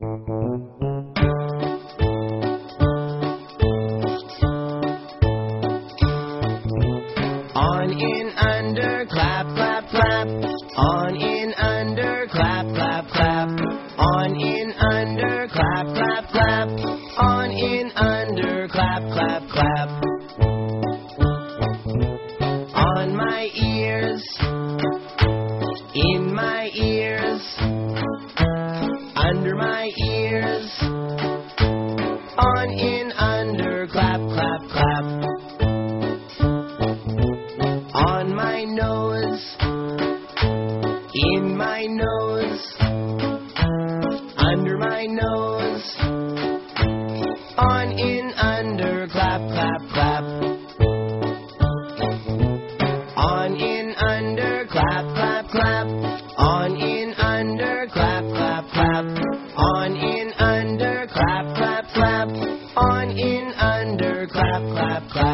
On in under, clap, clap, clap. On in under, clap, clap, clap. On in under, clap, clap, clap. On in under, clap, clap, clap. On my ears, in my under my ears. On in under, clap, clap, clap. On my nose, in my nose, under my nose, on in under, clap, clap, clap. On in under, clap, clap, clap. On in under, clap, clap. On in under, clap, clap, clap. On in under, clap, clap, clap.